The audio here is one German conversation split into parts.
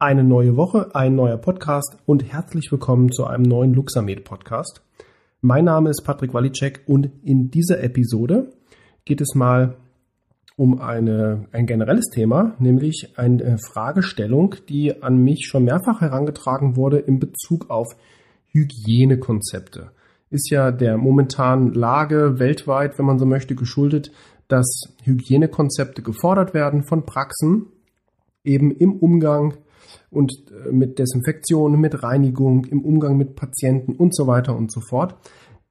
Eine neue Woche, ein neuer Podcast und herzlich willkommen zu einem neuen Luxamed Podcast. Mein Name ist Patrick Walicek und in dieser Episode geht es mal um eine, ein generelles Thema, nämlich eine Fragestellung, die an mich schon mehrfach herangetragen wurde in Bezug auf Hygienekonzepte. Ist ja der momentanen Lage weltweit, wenn man so möchte, geschuldet, dass Hygienekonzepte gefordert werden von Praxen, eben im Umgang und äh, mit Desinfektion, mit Reinigung, im Umgang mit Patienten und so weiter und so fort.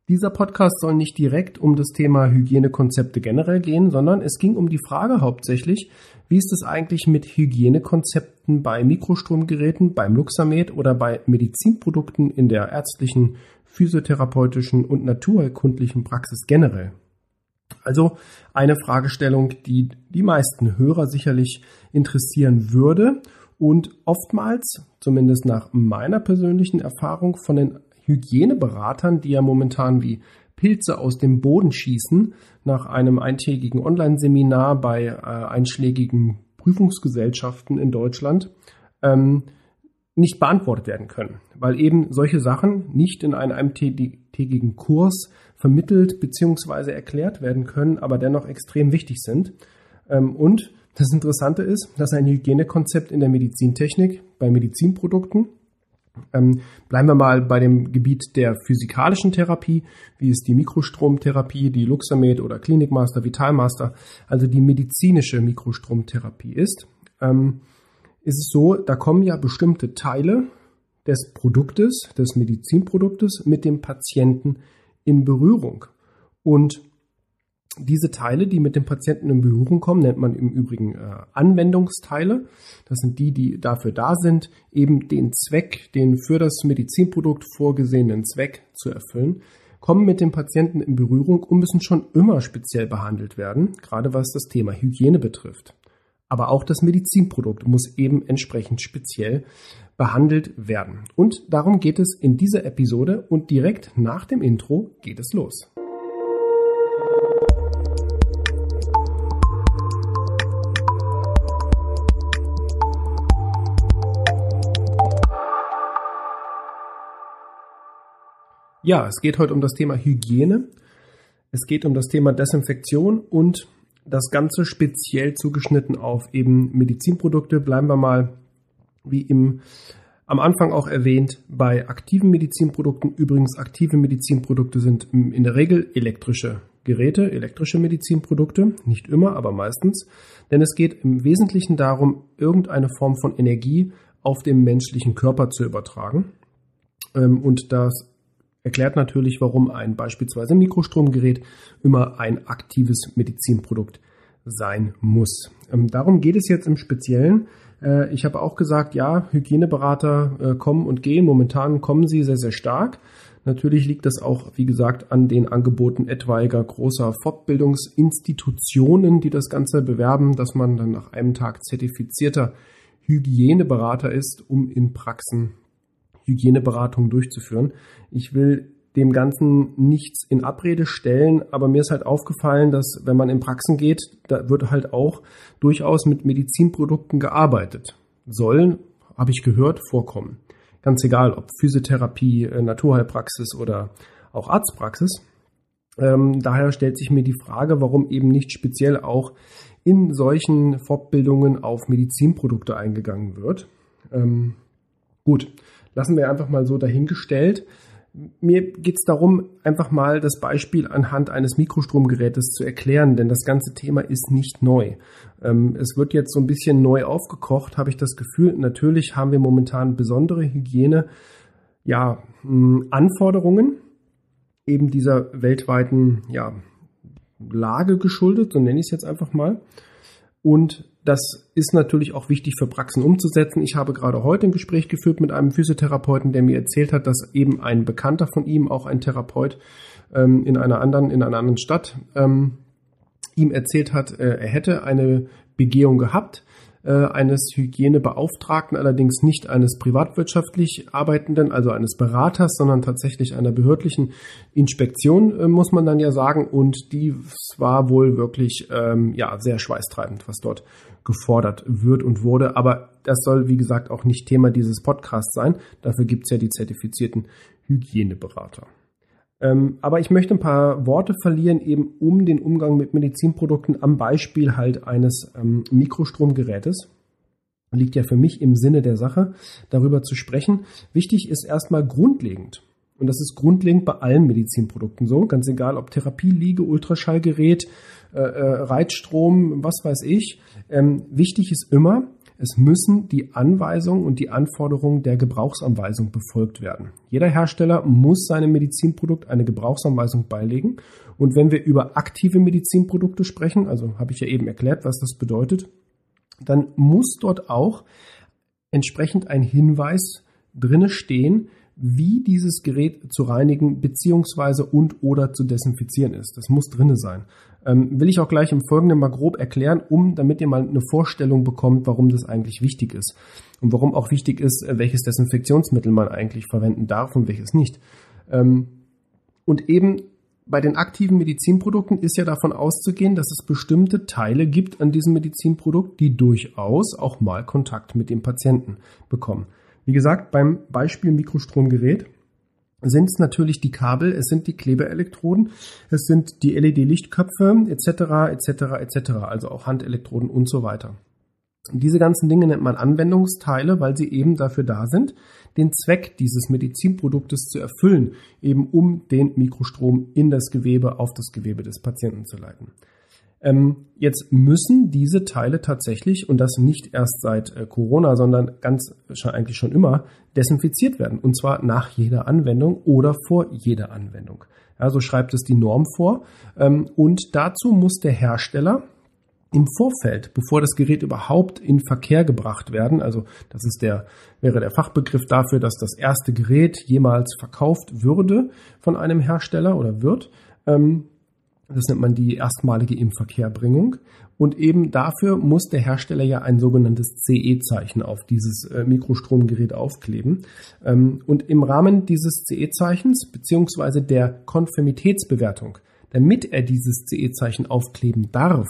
Dieser Podcast soll nicht direkt um das Thema Hygienekonzepte generell gehen, sondern es ging um die Frage hauptsächlich, wie ist es eigentlich mit Hygienekonzepten bei Mikrostromgeräten, beim Luxamed oder bei Medizinprodukten in der ärztlichen, physiotherapeutischen und naturheilkundlichen Praxis generell? Also eine Fragestellung, die die meisten Hörer sicherlich interessieren würde und oftmals, zumindest nach meiner persönlichen Erfahrung von den Hygieneberatern, die ja momentan wie Pilze aus dem Boden schießen, nach einem eintägigen Online-Seminar bei äh, einschlägigen Prüfungsgesellschaften in Deutschland, ähm, nicht beantwortet werden können, weil eben solche Sachen nicht in einem eintägigen Kurs vermittelt bzw. erklärt werden können, aber dennoch extrem wichtig sind. Ähm, und das Interessante ist, dass ein Hygienekonzept in der Medizintechnik bei Medizinprodukten ähm, bleiben wir mal bei dem Gebiet der physikalischen Therapie, wie es die Mikrostromtherapie, die Luxamed oder Klinikmaster, Vitalmaster, also die medizinische Mikrostromtherapie ist. Ähm, ist es so, da kommen ja bestimmte Teile des Produktes, des Medizinproduktes mit dem Patienten in Berührung. Und diese Teile, die mit dem Patienten in Berührung kommen, nennt man im Übrigen äh, Anwendungsteile. Das sind die, die dafür da sind, eben den Zweck, den für das Medizinprodukt vorgesehenen Zweck zu erfüllen, kommen mit dem Patienten in Berührung und müssen schon immer speziell behandelt werden, gerade was das Thema Hygiene betrifft. Aber auch das Medizinprodukt muss eben entsprechend speziell behandelt werden. Und darum geht es in dieser Episode und direkt nach dem Intro geht es los. Ja, es geht heute um das Thema Hygiene. Es geht um das Thema Desinfektion und das Ganze speziell zugeschnitten auf eben Medizinprodukte. Bleiben wir mal, wie im, am Anfang auch erwähnt, bei aktiven Medizinprodukten. Übrigens, aktive Medizinprodukte sind in der Regel elektrische Geräte, elektrische Medizinprodukte. Nicht immer, aber meistens. Denn es geht im Wesentlichen darum, irgendeine Form von Energie auf den menschlichen Körper zu übertragen. Ähm, und das erklärt natürlich, warum ein beispielsweise Mikrostromgerät immer ein aktives Medizinprodukt sein muss. Ähm, darum geht es jetzt im Speziellen. Äh, ich habe auch gesagt, ja, Hygieneberater äh, kommen und gehen. Momentan kommen sie sehr, sehr stark. Natürlich liegt das auch, wie gesagt, an den Angeboten etwaiger großer Fortbildungsinstitutionen, die das Ganze bewerben, dass man dann nach einem Tag zertifizierter Hygieneberater ist, um in Praxen Hygieneberatung durchzuführen. Ich will dem Ganzen nichts in Abrede stellen, aber mir ist halt aufgefallen, dass wenn man in Praxen geht, da wird halt auch durchaus mit Medizinprodukten gearbeitet. Sollen, habe ich gehört, vorkommen. Ganz egal, ob Physiotherapie, äh, Naturheilpraxis oder auch Arztpraxis. Ähm, daher stellt sich mir die Frage, warum eben nicht speziell auch in solchen Fortbildungen auf Medizinprodukte eingegangen wird. Ähm, gut, lassen wir einfach mal so dahingestellt. Mir geht es darum, einfach mal das Beispiel anhand eines Mikrostromgerätes zu erklären, denn das ganze Thema ist nicht neu. Ähm, es wird jetzt so ein bisschen neu aufgekocht, habe ich das Gefühl. Natürlich haben wir momentan besondere Hygiene, ja, Anforderungen, eben dieser weltweiten, ja, Lage geschuldet, so nenne ich es jetzt einfach mal. Und das ist natürlich auch wichtig für Praxen umzusetzen. Ich habe gerade heute ein Gespräch geführt mit einem Physiotherapeuten, der mir erzählt hat, dass eben ein Bekannter von ihm, auch ein Therapeut ähm, in einer anderen, in einer anderen Stadt, ähm, ihm erzählt hat, äh, er hätte eine Begehung gehabt äh, eines Hygienebeauftragten, allerdings nicht eines privatwirtschaftlich Arbeitenden, also eines Beraters, sondern tatsächlich einer behördlichen Inspektion, äh, muss man dann ja sagen. Und die war wohl wirklich ähm, ja sehr schweißtreibend, was dort gefordert wird und wurde. Aber das soll, wie gesagt, auch nicht Thema dieses Podcasts sein. Dafür gibt's ja die zertifizierten Hygieneberater. Ähm, aber ich möchte ein paar Worte verlieren, eben um den Umgang mit Medizinprodukten am Beispiel halt eines ähm, Mikrostromgerätes. Liegt ja für mich im Sinne der Sache, darüber zu sprechen. Wichtig ist erstmal grundlegend. Und das ist grundlegend bei allen Medizinprodukten so, ganz egal ob Therapieliege, Ultraschallgerät, äh, äh, Reitstrom, was weiß ich. Ähm, wichtig ist immer, es müssen die Anweisungen und die Anforderungen der Gebrauchsanweisung befolgt werden. Jeder Hersteller muss seinem Medizinprodukt eine Gebrauchsanweisung beilegen. Und wenn wir über aktive Medizinprodukte sprechen, also habe ich ja eben erklärt, was das bedeutet, dann muss dort auch entsprechend ein Hinweis drinne stehen, wie dieses Gerät zu reinigen beziehungsweise und oder zu desinfizieren ist. Das muss drinne sein. Ähm, will ich auch gleich im Folgenden mal grob erklären, um damit ihr mal eine Vorstellung bekommt, warum das eigentlich wichtig ist und warum auch wichtig ist, äh, welches Desinfektionsmittel man eigentlich verwenden darf und welches nicht. Ähm, und eben bei den aktiven Medizinprodukten ist ja davon auszugehen, dass es bestimmte Teile gibt an diesem Medizinprodukt, die durchaus auch mal Kontakt mit dem Patienten bekommen. Wie gesagt, beim Beispiel Mikrostromgerät sind es natürlich die Kabel, es sind die Klebeelektroden, es sind die LED-Lichtköpfe etc. etc. etc. Also auch Handelektroden und so weiter. diese ganzen Dinge nennt man Anwendungsteile, weil sie eben dafür da sind, den Zweck dieses Medizinproduktes zu erfüllen, eben um den Mikrostrom in das Gewebe, auf das Gewebe des Patienten zu leiten. Ähm, jetzt müssen diese Teile tatsächlich, und das nicht erst seit äh, Corona, sondern ganz schon, eigentlich schon immer, desinfiziert werden. Und zwar nach jeder Anwendung oder vor jeder Anwendung. Ja, so schreibt es die Norm vor. Ähm, und dazu muss der Hersteller im Vorfeld, bevor das Gerät überhaupt in Verkehr gebracht werden, also das ist der, wäre der Fachbegriff dafür, dass das erste Gerät jemals verkauft würde von einem Hersteller oder wird, ähm, das nennt man die erstmalige Inverkehrbringung. Und eben dafür muss der Hersteller ja ein sogenanntes CE-Zeichen auf dieses äh, Mikrostromgerät aufkleben. Ähm, und im Rahmen dieses CE-Zeichens beziehungsweise der Konformitätsbewertung, damit er dieses CE-Zeichen aufkleben darf,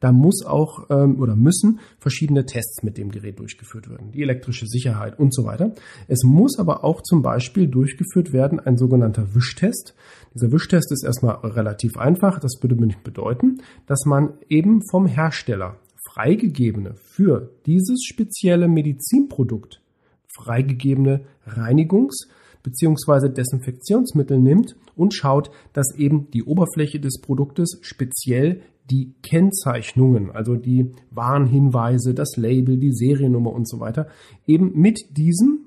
da muss auch ähm, oder müssen verschiedene Tests mit dem Gerät durchgeführt werden, die elektrische Sicherheit und so weiter. Es muss aber auch zum Beispiel durchgeführt werden ein sogenannter Wischtest. Dieser Wischtest ist erstmal relativ einfach. Das würde bedeuten, dass man eben vom Hersteller freigegebene für dieses spezielle Medizinprodukt freigegebene Reinigungs- bzw. Desinfektionsmittel nimmt und schaut, dass eben die Oberfläche des Produktes speziell die Kennzeichnungen, also die Warnhinweise, das Label, die Seriennummer und so weiter, eben mit diesem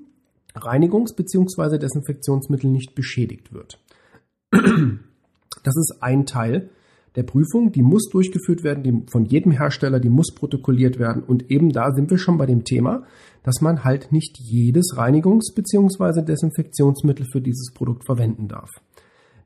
Reinigungs- bzw. Desinfektionsmittel nicht beschädigt wird. Das ist ein Teil der Prüfung, die muss durchgeführt werden, die von jedem Hersteller, die muss protokolliert werden. Und eben da sind wir schon bei dem Thema, dass man halt nicht jedes Reinigungs- bzw. Desinfektionsmittel für dieses Produkt verwenden darf.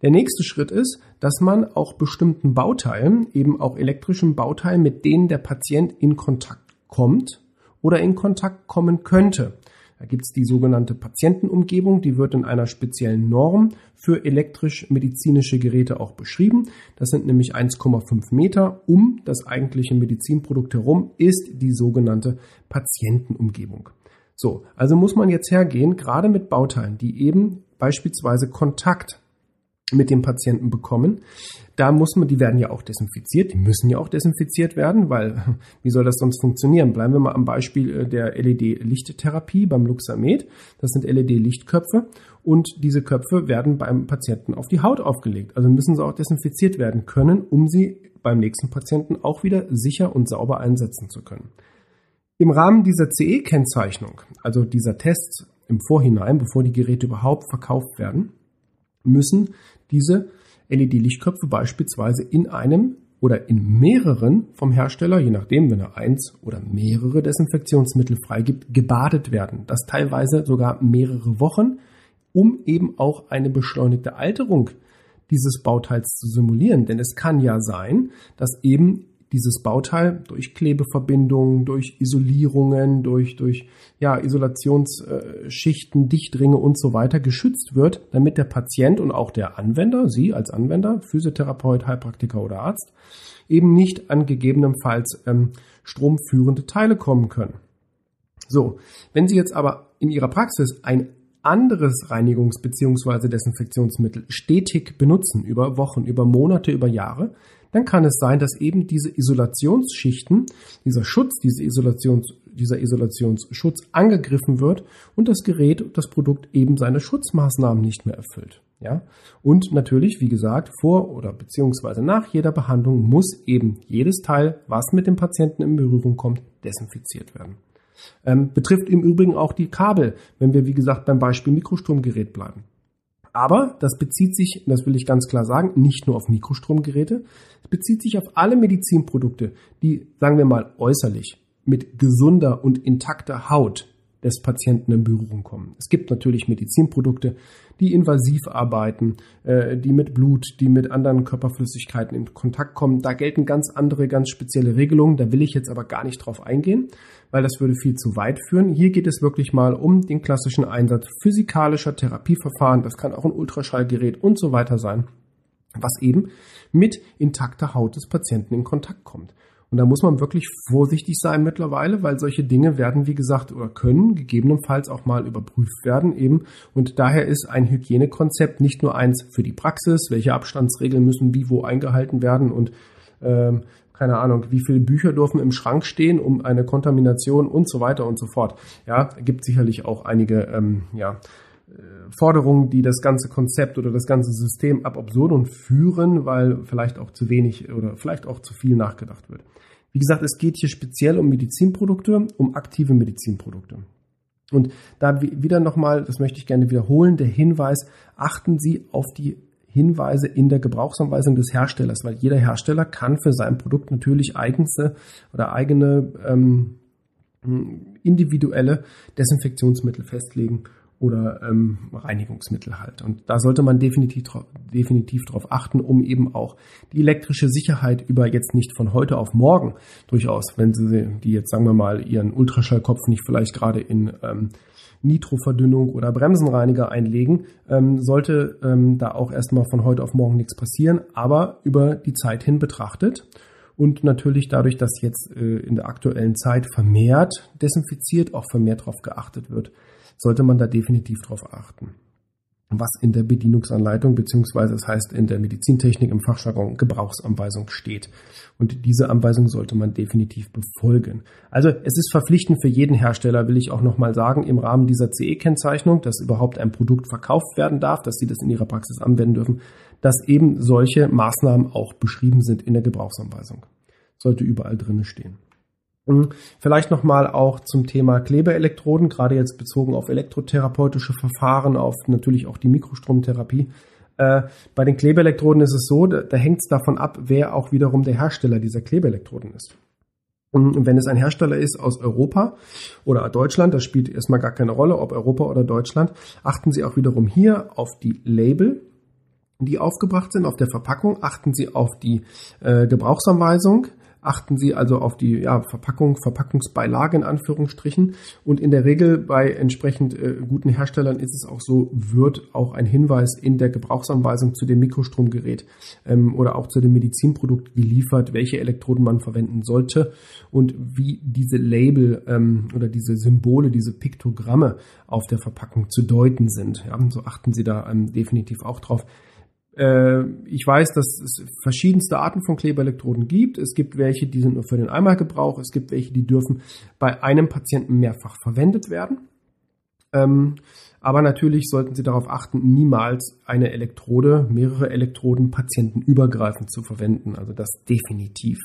Der nächste Schritt ist, dass man auch bestimmten Bauteilen, eben auch elektrischen Bauteilen, mit denen der Patient in Kontakt kommt oder in Kontakt kommen könnte. Da gibt es die sogenannte Patientenumgebung, die wird in einer speziellen Norm für elektrisch-medizinische Geräte auch beschrieben. Das sind nämlich 1,5 Meter um das eigentliche Medizinprodukt herum ist die sogenannte Patientenumgebung. So, also muss man jetzt hergehen, gerade mit Bauteilen, die eben beispielsweise Kontakt mit dem Patienten bekommen. Da muss man, die werden ja auch desinfiziert, die müssen ja auch desinfiziert werden, weil wie soll das sonst funktionieren? Bleiben wir mal am Beispiel äh, der LED-Lichttherapie beim Luxamed. Das sind LED-Lichtköpfe und diese Köpfe werden beim Patienten auf die Haut aufgelegt. Also müssen sie auch desinfiziert werden können, um sie beim nächsten Patienten auch wieder sicher und sauber einsetzen zu können. Im Rahmen dieser CE-Kennzeichnung, also dieser Tests im Vorhinein, bevor die Geräte überhaupt verkauft werden, müssen diese LED-Lichtköpfe beispielsweise in einem oder in mehreren vom Hersteller, je nachdem, wenn er eins oder mehrere Desinfektionsmittel freigibt, gebadet werden. Das teilweise sogar mehrere Wochen, um eben auch eine beschleunigte Alterung dieses Bauteils zu simulieren. Denn es kann ja sein, dass eben dieses Bauteil durch Klebeverbindungen, durch Isolierungen, durch, durch ja, Isolationsschichten, Dichtringe und so weiter geschützt wird, damit der Patient und auch der Anwender, Sie als Anwender, Physiotherapeut, Heilpraktiker oder Arzt, eben nicht an gegebenenfalls ähm, stromführende Teile kommen können. So, wenn Sie jetzt aber in Ihrer Praxis ein anderes Reinigungs- bzw. Desinfektionsmittel stetig benutzen, über Wochen, über Monate, über Jahre, dann kann es sein, dass eben diese Isolationsschichten, dieser Schutz, diese Isolations, dieser Isolationsschutz angegriffen wird und das Gerät, das Produkt eben seine Schutzmaßnahmen nicht mehr erfüllt. Ja? Und natürlich, wie gesagt, vor oder beziehungsweise nach jeder Behandlung muss eben jedes Teil, was mit dem Patienten in Berührung kommt, desinfiziert werden. Ähm, betrifft im Übrigen auch die Kabel, wenn wir, wie gesagt, beim Beispiel Mikrostromgerät bleiben. Aber das bezieht sich, das will ich ganz klar sagen, nicht nur auf Mikrostromgeräte, es bezieht sich auf alle Medizinprodukte, die, sagen wir mal, äußerlich mit gesunder und intakter Haut des Patienten in Berührung kommen. Es gibt natürlich Medizinprodukte, die invasiv arbeiten, äh, die mit Blut, die mit anderen Körperflüssigkeiten in Kontakt kommen. Da gelten ganz andere, ganz spezielle Regelungen. Da will ich jetzt aber gar nicht drauf eingehen, weil das würde viel zu weit führen. Hier geht es wirklich mal um den klassischen Einsatz physikalischer Therapieverfahren. Das kann auch ein Ultraschallgerät und so weiter sein, was eben mit intakter Haut des Patienten in Kontakt kommt. Und da muss man wirklich vorsichtig sein mittlerweile, weil solche Dinge werden, wie gesagt, oder können gegebenenfalls auch mal überprüft werden eben. Und daher ist ein Hygienekonzept nicht nur eins für die Praxis, welche Abstandsregeln müssen wie wo eingehalten werden und ähm, keine Ahnung, wie viele Bücher dürfen im Schrank stehen, um eine Kontamination und so weiter und so fort. Ja, gibt sicherlich auch einige, ähm, ja, Forderungen, die das ganze Konzept oder das ganze System ab absurdum führen, weil vielleicht auch zu wenig oder vielleicht auch zu viel nachgedacht wird. Wie gesagt, es geht hier speziell um Medizinprodukte, um aktive Medizinprodukte. Und da wieder nochmal, das möchte ich gerne wiederholen, der Hinweis, achten Sie auf die Hinweise in der Gebrauchsanweisung des Herstellers, weil jeder Hersteller kann für sein Produkt natürlich eigenste oder eigene ähm, individuelle Desinfektionsmittel festlegen oder ähm, Reinigungsmittel halt. Und da sollte man definitiv, definitiv darauf achten, um eben auch die elektrische Sicherheit über jetzt nicht von heute auf morgen durchaus, wenn Sie die jetzt sagen wir mal Ihren Ultraschallkopf nicht vielleicht gerade in ähm, Nitroverdünnung oder Bremsenreiniger einlegen, ähm, sollte ähm, da auch erstmal von heute auf morgen nichts passieren, aber über die Zeit hin betrachtet und natürlich dadurch, dass jetzt äh, in der aktuellen Zeit vermehrt desinfiziert, auch vermehrt darauf geachtet wird, sollte man da definitiv darauf achten. Was in der Bedienungsanleitung beziehungsweise es heißt in der Medizintechnik im Fachjargon Gebrauchsanweisung steht. Und diese Anweisung sollte man definitiv befolgen. Also es ist verpflichtend für jeden Hersteller, will ich auch nochmal sagen, im Rahmen dieser CE-Kennzeichnung, dass überhaupt ein Produkt verkauft werden darf, dass sie das in ihrer Praxis anwenden dürfen, dass eben solche Maßnahmen auch beschrieben sind in der Gebrauchsanweisung. Sollte überall drinnen stehen. Hm, vielleicht nochmal auch zum Thema Klebeelektroden, gerade jetzt bezogen auf elektrotherapeutische Verfahren, auf natürlich auch die Mikrostromtherapie. Äh, bei den Klebeelektroden ist es so, da, da hängt es davon ab, wer auch wiederum der Hersteller dieser Klebeelektroden ist. Und wenn es ein Hersteller ist aus Europa oder Deutschland, das spielt erstmal gar keine Rolle, ob Europa oder Deutschland, achten Sie auch wiederum hier auf die Label, die aufgebracht sind, auf der Verpackung, achten Sie auf die äh, Gebrauchsanweisung, achten Sie also auf die ja, Verpackung, Verpackungsbeilage in Anführungsstrichen. Und in der Regel bei entsprechend äh, guten Herstellern ist es auch so, wird auch ein Hinweis in der Gebrauchsanweisung zu dem Mikrostromgerät ähm, oder auch zu dem Medizinprodukt geliefert, welche Elektroden man verwenden sollte und wie diese Label ähm, oder diese Symbole, diese Piktogramme auf der Verpackung zu deuten sind. Ja, so achten Sie da ähm, definitiv auch drauf. Äh, ich weiß, dass es verschiedenste Arten von Klebeelektroden gibt. Es gibt welche, die sind nur für den Einmalgebrauch. Es gibt welche, die dürfen bei einem Patienten mehrfach verwendet werden. Ähm, aber natürlich sollten Sie darauf achten, niemals eine Elektrode, mehrere Elektroden patientenübergreifend zu verwenden. Also das definitiv.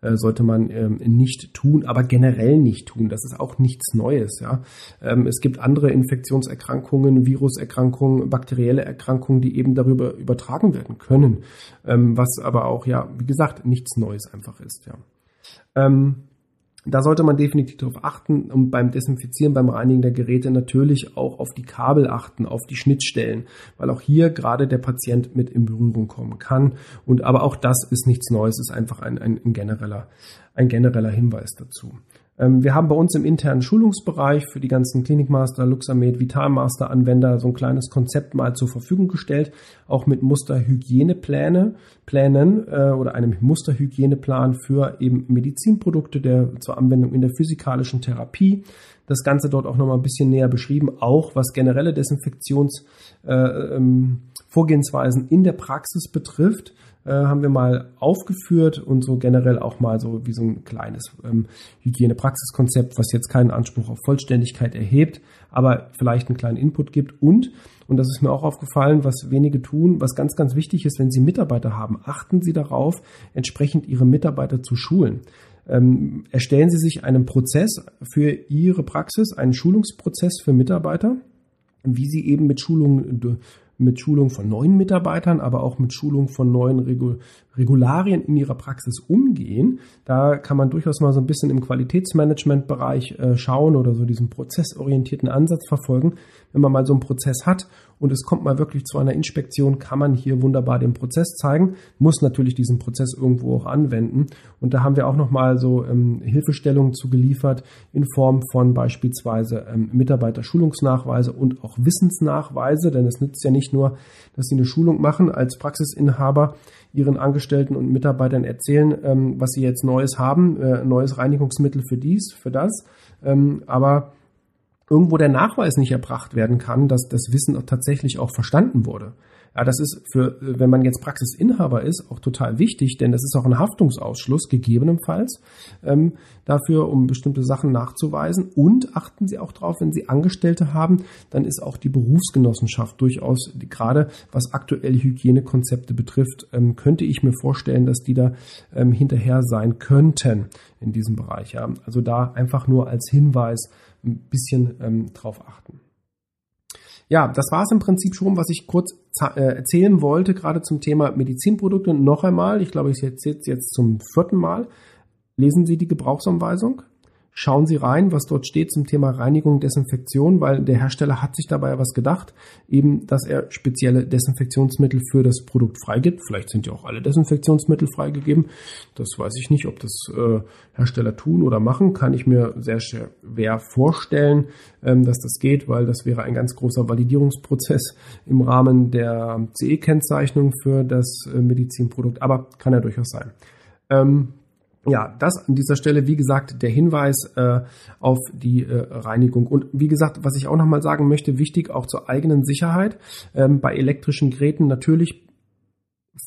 Äh, sollte man ähm, nicht tun, aber generell nicht tun. Das ist auch nichts Neues. Ja, ähm, es gibt andere Infektionserkrankungen, Viruserkrankungen, bakterielle Erkrankungen, die eben darüber übertragen werden können, ähm, was aber auch ja, wie gesagt, nichts Neues einfach ist. Ja. Da sollte man definitiv darauf achten und beim Desinfizieren, beim Reinigen der Geräte natürlich auch auf die Kabel achten, auf die Schnittstellen, weil auch hier gerade der Patient mit in Berührung kommen kann. Und aber auch das ist nichts Neues, ist einfach ein, ein, ein genereller, ein genereller Hinweis dazu. Ähm, wir haben bei uns im internen Schulungsbereich für die ganzen Klinikmaster, Luxamed, Vitalmaster Anwender so ein kleines Konzept mal zur Verfügung gestellt, auch mit Musterhygienepläne, Plänen äh, oder einem Musterhygieneplan für eben Medizinprodukte der zur Anwendung in der physikalischen Therapie. Das Ganze dort auch nochmal ein bisschen näher beschrieben, auch was generelle Desinfektionsvorgehensweisen äh, ähm, in der Praxis betrifft äh, haben wir mal aufgeführt und so generell auch mal so wie so ein kleines ähm, Hygienepraxiskonzept, was jetzt keinen Anspruch auf Vollständigkeit erhebt, aber vielleicht einen kleinen Input gibt und und das ist mir auch aufgefallen, was wenige tun, was ganz, ganz wichtig ist, wenn Sie Mitarbeiter haben, achten Sie darauf, entsprechend Ihre Mitarbeiter zu schulen. Ähm, erstellen Sie sich einen Prozess für Ihre Praxis, einen Schulungsprozess für Mitarbeiter, wie Sie eben mit Schulungen mit Schulung von neuen Mitarbeitern, aber auch mit Schulung von neuen Regularien in ihrer Praxis umgehen. Da kann man durchaus mal so ein bisschen im Qualitätsmanagement-Bereich äh, schauen oder so diesen prozessorientierten Ansatz verfolgen. Wenn man mal so einen Prozess hat und es kommt mal wirklich zu einer Inspektion, kann man hier wunderbar den Prozess zeigen, muss natürlich diesen Prozess irgendwo auch anwenden. Und da haben wir auch nochmal so ähm, Hilfestellungen zu geliefert in Form von beispielsweise ähm, Mitarbeiterschulungsnachweise und auch Wissensnachweise, denn es nützt ja nicht nur, dass sie eine Schulung machen als Praxisinhaber, ihren Angestellten und Mitarbeitern erzählen, ähm, was sie jetzt Neues haben, äh, neues Reinigungsmittel für dies, für das, ähm, aber irgendwo der Nachweis nicht erbracht werden kann, dass das Wissen tatsächlich auch verstanden wurde. Ja, das ist für, wenn man jetzt Praxisinhaber ist, auch total wichtig, denn das ist auch ein Haftungsausschluss gegebenenfalls ähm, dafür, um bestimmte Sachen nachzuweisen. Und achten Sie auch darauf, wenn Sie Angestellte haben, dann ist auch die Berufsgenossenschaft durchaus, gerade was aktuelle Hygienekonzepte betrifft, ähm, könnte ich mir vorstellen, dass die da ähm, hinterher sein könnten in diesem Bereich. Ja. Also da einfach nur als Hinweis ein bisschen ähm, drauf achten. Ja, das war es im Prinzip schon, was ich kurz äh, erzählen wollte, gerade zum Thema Medizinprodukte. Noch einmal, ich glaube, ich erzähle es jetzt zum vierten Mal. Lesen Sie die Gebrauchsanweisung. Schauen Sie rein, was dort steht zum Thema Reinigung, Desinfektion, weil der Hersteller hat sich dabei was gedacht, eben, dass er spezielle Desinfektionsmittel für das Produkt freigibt. Vielleicht sind ja auch alle Desinfektionsmittel freigegeben. Das weiß ich nicht, ob das äh, Hersteller tun oder machen. Kann ich mir sehr schwer vorstellen, ähm, dass das geht, weil das wäre ein ganz großer Validierungsprozess im Rahmen der CE-Kennzeichnung für das äh, Medizinprodukt. Aber kann ja durchaus sein. Ähm, ja, das an dieser Stelle, wie gesagt, der Hinweis äh, auf die äh, Reinigung. Und wie gesagt, was ich auch nochmal sagen möchte, wichtig auch zur eigenen Sicherheit. Ähm, bei elektrischen Geräten natürlich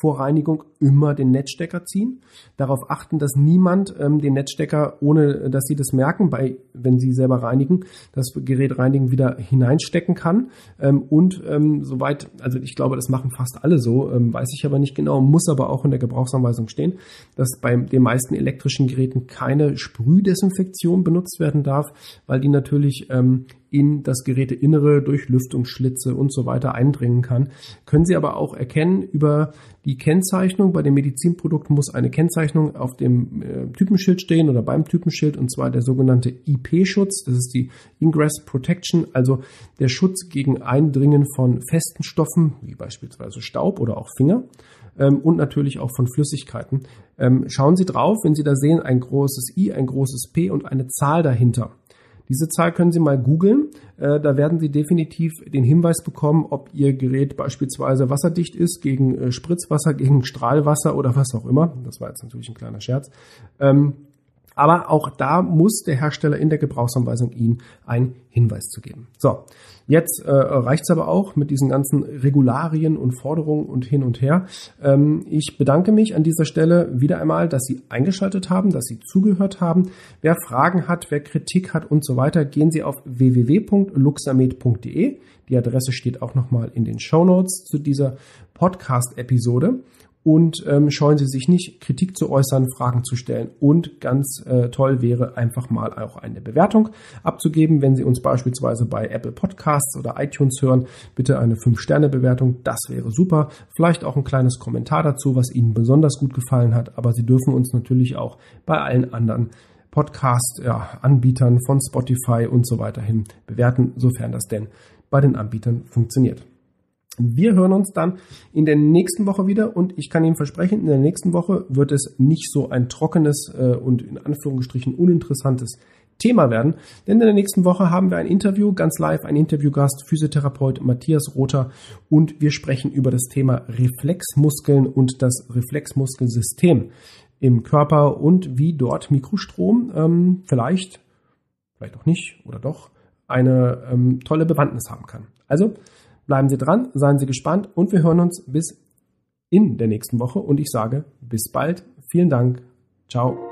vor Reinigung immer den Netzstecker ziehen. Darauf achten, dass niemand ähm, den Netzstecker, ohne dass sie das merken, bei, wenn sie selber reinigen, das Gerät reinigen, wieder hineinstecken kann. Ähm, und ähm, soweit, also ich glaube, das machen fast alle so, ähm, weiß ich aber nicht genau, muss aber auch in der Gebrauchsanweisung stehen, dass bei den meisten elektrischen Geräten keine Sprühdesinfektion benutzt werden darf, weil die natürlich ähm, in das Geräteinnere durch Lüftungsschlitze und so weiter eindringen kann. Können Sie aber auch erkennen über die Kennzeichnung. Bei dem Medizinprodukt muss eine Kennzeichnung auf dem äh, Typenschild stehen oder beim Typenschild und zwar der sogenannte IP-Schutz. Das ist die Ingress Protection, also der Schutz gegen Eindringen von festen Stoffen, wie beispielsweise Staub oder auch Finger ähm, und natürlich auch von Flüssigkeiten. Ähm, schauen Sie drauf, wenn Sie da sehen, ein großes I, ein großes P und eine Zahl dahinter. Diese Zahl können Sie mal googeln. Äh, da werden Sie definitiv den Hinweis bekommen, ob Ihr Gerät beispielsweise wasserdicht ist gegen äh, Spritzwasser, gegen Strahlwasser oder was auch immer. Das war jetzt natürlich ein kleiner Scherz. Ähm, aber auch da muss der Hersteller in der Gebrauchsanweisung Ihnen einen Hinweis zu geben. So, jetzt äh, reicht es aber auch mit diesen ganzen Regularien und Forderungen und hin und her. Ähm, ich bedanke mich an dieser Stelle wieder einmal, dass Sie eingeschaltet haben, dass Sie zugehört haben. Wer Fragen hat, wer Kritik hat und so weiter, gehen Sie auf www.luxamed.de. Die Adresse steht auch nochmal in den Show Notes zu dieser Podcast-Episode und ähm, scheuen Sie sich nicht, Kritik zu äußern, Fragen zu stellen und ganz äh, toll wäre einfach mal auch eine Bewertung abzugeben, wenn Sie uns beispielsweise bei Apple Podcasts oder iTunes hören, bitte eine 5-Sterne-Bewertung, das wäre super. Vielleicht auch ein kleines Kommentar dazu, was Ihnen besonders gut gefallen hat, aber Sie dürfen uns natürlich auch bei allen anderen Podcast-Anbietern von Spotify und so weiter hin bewerten, sofern das denn bei den Anbietern funktioniert. Wir hören uns dann in der nächsten Woche wieder und ich kann Ihnen versprechen, in der nächsten Woche wird es nicht so ein trockenes äh, und in Anführungsstrichen uninteressantes Thema werden. Denn in der nächsten Woche haben wir ein Interview, ganz live, ein Interviewgast, Physiotherapeut Matthias Rother und wir sprechen über das Thema Reflexmuskeln und das Reflexmuskelsystem im Körper und wie dort Mikrostrom ähm, vielleicht, vielleicht auch nicht oder doch, eine ähm, tolle Bewandtnis haben kann. Also bleiben Sie dran, seien Sie gespannt und wir hören uns bis in der nächsten Woche und ich sage bis bald. Vielen Dank. Ciao.